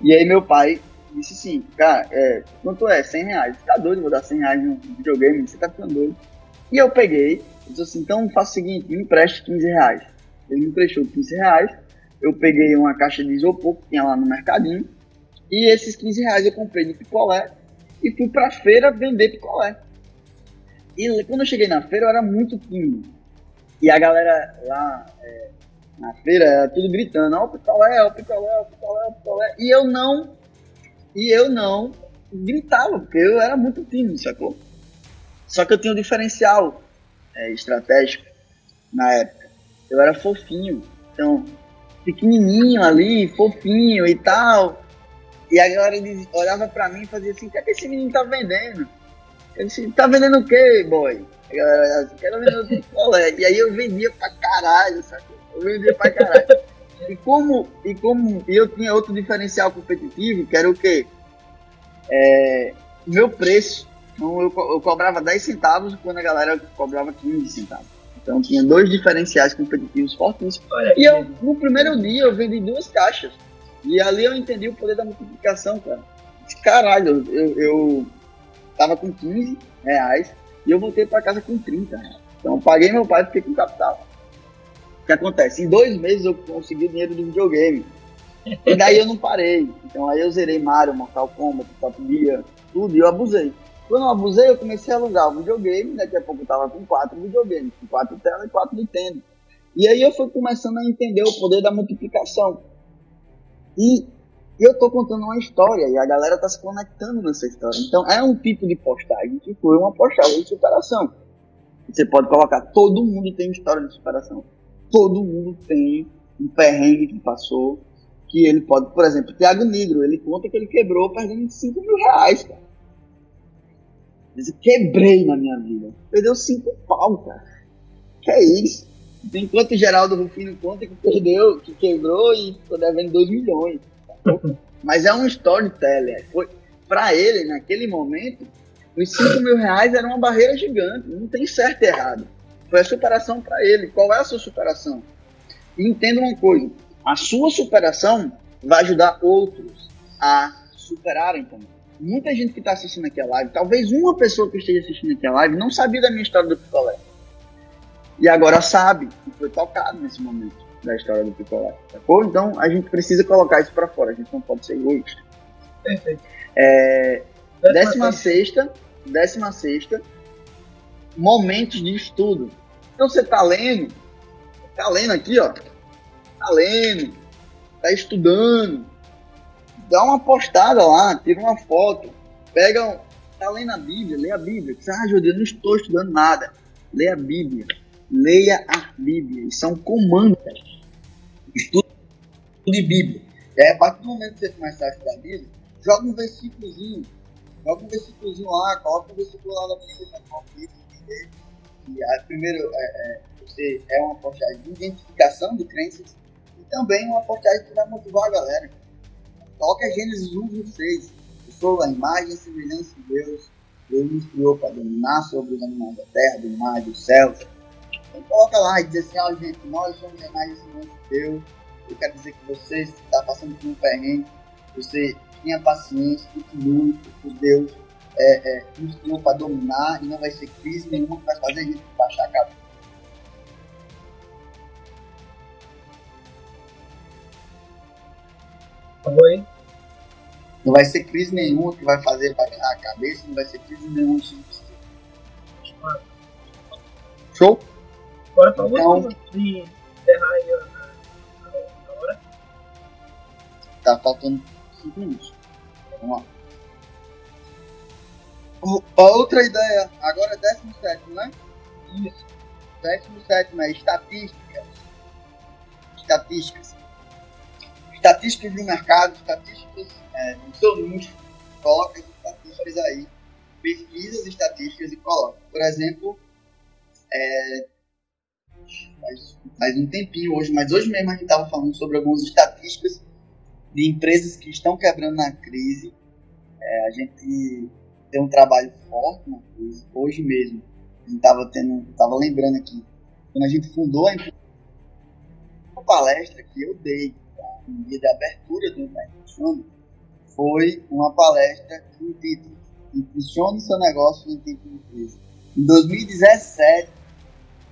E aí meu pai disse assim, cara, é, quanto é? 100 reais. Você tá doido, vou dar 100 reais no videogame? Você tá ficando doido. E eu peguei, disse assim, então faça o seguinte, me empreste 15 reais. Ele me emprestou 15 reais, eu peguei uma caixa de isopor que tinha lá no mercadinho, e esses 15 reais eu comprei de picolé e fui pra feira vender picolé. E quando eu cheguei na feira, eu era muito tímido. E a galera lá é, na feira era tudo gritando, ó o picolé, ó o picolé, ó o picolé, ó picolé. E eu não, e eu não gritava, porque eu era muito tímido, sacou? Só que eu tinha um diferencial é, estratégico na época. Eu era fofinho, então, pequenininho ali, fofinho e tal. E a galera olhava pra mim e fazia assim, o que, é que esse menino tá vendendo? Eu disse, tá vendendo o quê, boy? A galera olhava assim, quero vender picolé. E aí eu vendia pra caralho, sabe? Eu vendia pra caralho. E como, e como eu tinha outro diferencial competitivo, que era o quê? É, meu preço. Então eu, eu cobrava 10 centavos quando a galera cobrava 15 centavos. Então tinha dois diferenciais competitivos fortíssimos. E eu, no primeiro dia, eu vendi duas caixas. E ali eu entendi o poder da multiplicação, cara. Caralho, eu, eu tava com 15 reais e eu voltei para casa com 30 reais. Então paguei meu pai e fiquei com capital. O que acontece? Em dois meses eu consegui o dinheiro do videogame. E daí eu não parei. Então aí eu zerei Mario, Mortal Kombat, Top Gear, tudo, e eu abusei. Quando eu abusei, eu comecei a alugar o videogame, daqui a pouco eu tava com quatro videogames, com quatro telas e quatro Nintendo. E aí eu fui começando a entender o poder da multiplicação. E eu tô contando uma história e a galera tá se conectando nessa história. Então é um tipo de postagem que foi uma postagem de superação. Você pode colocar, todo mundo tem história de superação. Todo mundo tem um perrengue que passou, que ele pode, por exemplo, Thiago Negro, ele conta que ele quebrou perdendo 5 mil reais, cara. Quebrei na minha vida. Perdeu 5 pau, cara. Que é isso? Enquanto Geraldo Rufino conta que perdeu, que quebrou e ficou devendo 2 milhões. Mas é um storyteller. Foi, pra ele, naquele momento, os 5 mil reais era uma barreira gigante. Não tem certo e errado. Foi a superação para ele. Qual é a sua superação? E entenda uma coisa: a sua superação vai ajudar outros a superarem também. Muita gente que está assistindo aqui a live, talvez uma pessoa que esteja assistindo aqui a live, não sabia da minha história do picolé. E agora sabe, e foi tocado nesse momento da história do picolé. Sacou? Então a gente precisa colocar isso para fora, a gente não pode ser egoísta.
Perfeito.
É, décima sexta, décima sexta, momentos de estudo. Então você tá lendo, tá lendo aqui, ó, tá lendo, tá estudando, dá uma postada lá, tira uma foto, pega, tá lendo a Bíblia, lê a Bíblia. Ah, Júlio, eu não estou estudando nada. Lê a Bíblia. Leia a Bíblia. Isso é um comando. Estudo de Bíblia. É, a partir do momento que você começar a estudar a Bíblia, joga um versículozinho. Joga um versículozinho lá, coloca um versículo lá da Bíblia para entender. E a, primeiro, é, é, você é uma postagem de identificação de crenças e também uma postagem que vai motivar a galera. Coloca Gênesis 1, 26. Eu sou a imagem e semelhança de Deus. Deus nos criou para dominar sobre os animais da terra, do mar, dos céus. Então coloca lá e diz assim, ó gente, nós somos a imagem e semelhança de Deus. Eu quero dizer que você está passando por um perrengue, você tenha paciência, continue, porque Deus é, é, nos criou para dominar e não vai ser crise nenhuma que vai fazer a gente baixar a cabeça.
Oi?
Não vai ser crise nenhuma que vai fazer baixar a cabeça, não vai ser crise nenhuma que Show?
Agora tá então, de encerrar aí a, hora.
Tá faltando 5 minutos. Vamos lá. Outra ideia, agora é 17, né?
Isso.
17 é estatísticas. Estatísticas. Estatísticas do mercado, estatísticas é, do seu nicho. Coloca as estatísticas aí. Pesquisa as estatísticas e coloca. Por exemplo, é, faz, faz um tempinho hoje, mas hoje mesmo a gente estava falando sobre algumas estatísticas de empresas que estão quebrando na crise. É, a gente tem um trabalho forte na crise. Hoje mesmo, a gente estava tendo, lembrando aqui, quando a gente fundou a empresa, uma palestra que eu dei dia de abertura do Impulsione foi uma palestra com o título Impulsione seu negócio em tempo de crise. Em 2017,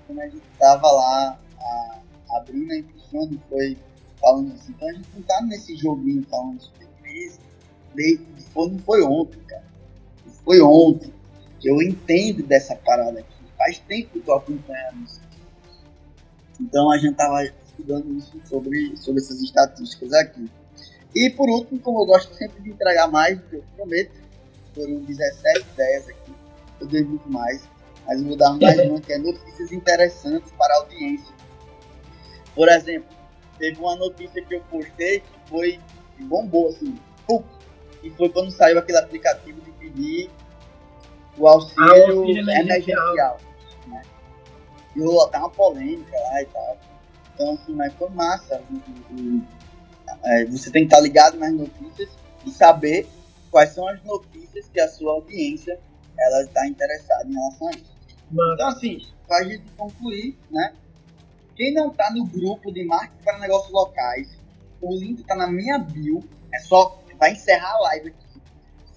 quando a gente estava lá a, abrindo a Impulsione, foi falando assim, então a gente não tá nesse joguinho falando sobre crise, foi, não foi ontem, cara. Foi ontem eu entendo dessa parada aqui. Faz tempo que eu tô acompanhando isso. Então a gente tava estudando isso sobre, sobre essas estatísticas aqui. E por último, como eu gosto sempre de entregar mais do que eu prometo, foram 17 ideias aqui. Eu dei muito mais, mas eu vou dar mais uma que é notícias interessantes para a audiência. Por exemplo, teve uma notícia que eu postei que foi que bombou assim, pum, e foi quando saiu aquele aplicativo de pedir o auxílio, ah, auxílio emergencial. Né? E rolou até uma polêmica lá e tal. Então, assim, mas foi massa. É, você tem que estar ligado nas notícias e saber quais são as notícias que a sua audiência ela está interessada em relação a isso. Então, assim, para a gente concluir, né? Quem não está no grupo de marketing para negócios locais, o link está na minha bio. É só, vai encerrar a live aqui.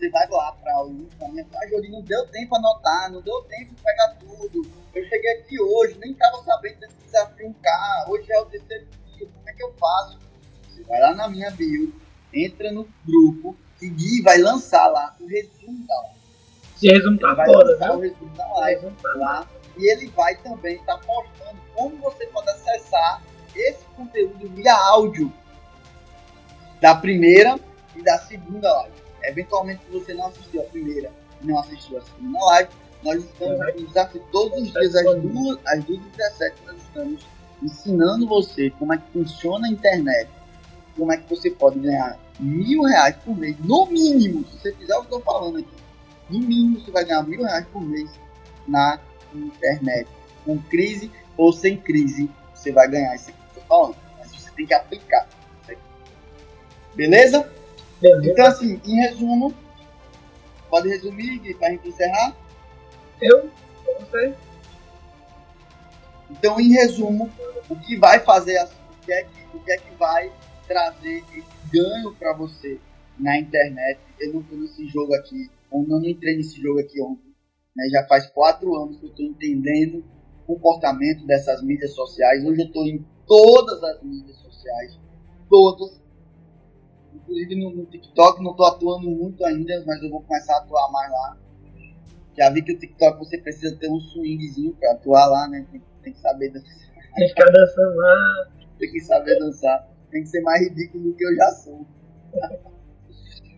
Você vai lá link na minha página. Não deu tempo anotar, não deu tempo de pegar tudo. Eu cheguei aqui hoje, nem estava sabendo desse desafio K. Hoje é o terceiro dia, como é que eu faço? Você vai lá na minha bio, entra no grupo, seguir, vai lançar lá o resumo da live.
Se resumo tá fora,
né? o resumo da live lá. E ele vai também estar tá mostrando como você pode acessar esse conteúdo via áudio da primeira e da segunda live. Eventualmente, se você não assistiu a primeira e não assistiu a segunda live, nós estamos no uhum. desafio todos os dias, às 2 às 17 nós estamos ensinando você como é que funciona a internet, como é que você pode ganhar mil reais por mês, no mínimo, se você fizer o que eu estou falando aqui, no mínimo você vai ganhar mil reais por mês na internet. Com crise ou sem crise, você vai ganhar isso aqui que eu tô falando. Mas você tem que aplicar. Beleza? Beleza? Então, assim, em resumo, pode resumir, Gui, pra gente encerrar?
Eu? Eu sei.
Então, em resumo, o que vai fazer, o que é que, o que, é que vai trazer esse ganho para você na internet? Eu não tô nesse jogo aqui, ou não entrei nesse jogo aqui ontem. Né? Já faz quatro anos que eu estou entendendo comportamento dessas mídias sociais. Hoje eu estou em todas as mídias sociais, todas. Inclusive no, no TikTok, não estou atuando muito ainda, mas eu vou começar a atuar mais lá. Já vi que o TikTok você precisa ter um swingzinho para atuar lá, né? Tem, tem que saber dançar.
Tem que ficar dançando lá.
Tem que saber dançar. Tem que ser mais ridículo do que eu já sou.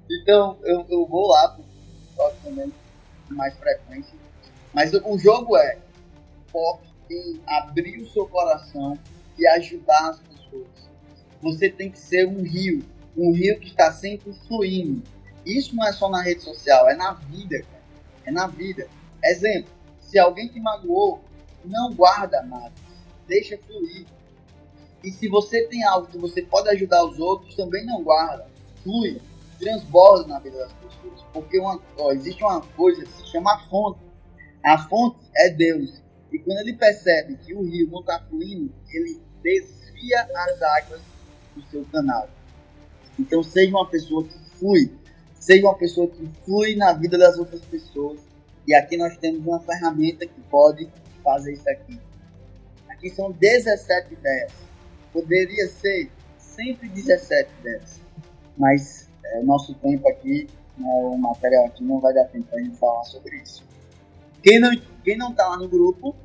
então, eu, eu vou lá pro TikTok também, com mais frequência. Mas o jogo é foque em abrir o seu coração e ajudar as pessoas. Você tem que ser um rio, um rio que está sempre fluindo. Isso não é só na rede social, é na vida, cara. É na vida. Exemplo, se alguém te magoou, não guarda nada, deixa fluir. E se você tem algo que você pode ajudar os outros, também não guarda, flui, transborda na vida das pessoas. Porque uma, ó, existe uma coisa que se chama fonte. A fonte é Deus. E quando ele percebe que o rio não está fluindo, ele desvia as águas do seu canal. Então seja uma pessoa que flui, seja uma pessoa que flui na vida das outras pessoas. E aqui nós temos uma ferramenta que pode fazer isso aqui. Aqui são 17 ideias. Poderia ser sempre 17 ideias. Mas é, o nosso tempo aqui, né, o material aqui não vai dar tempo para a gente falar sobre isso. Quem não, quem não tá lá no grupo,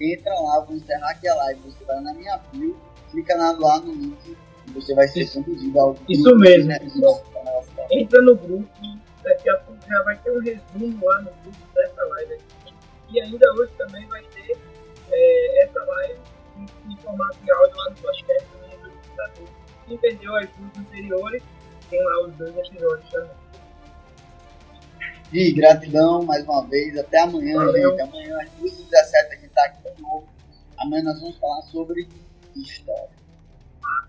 entra lá, vou encerrar aqui a live, você vai na minha bio, clica lá no link você vai ser
isso,
conduzido ao
Isso mesmo, né? Entra no grupo e daqui a pouco já vai ter um resumo lá no grupo dessa live aqui. E ainda hoje também vai ter é, essa live em, em, formato de áudio lá no podcast também do computador. Quem perdeu as duas anteriores, tem lá os dois episódios também.
Gui, gratidão mais uma vez. Até amanhã, Valeu. gente. Amanhã às 2h17 a gente tá aqui de novo. Amanhã nós vamos falar sobre história.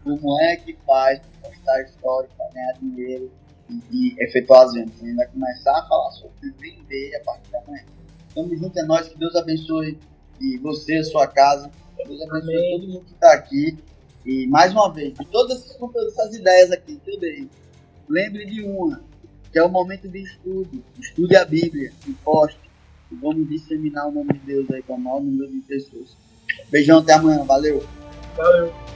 Como é que faz para postar história, para ganhar dinheiro e, e, efetuar as vendas. A gente vai começar a falar sobre vender a partir da manhã. Tamo junto, é nós. Que Deus abençoe e você, a sua casa. Deus abençoe Amém. todo mundo que está aqui. E mais uma vez, de todas essas ideias aqui que eu dei, lembre de uma, que é o momento de estudo. Estude a Bíblia, poste. E vamos disseminar o nome de Deus aí para o maior número de pessoas. Beijão, até amanhã. Valeu.
Valeu.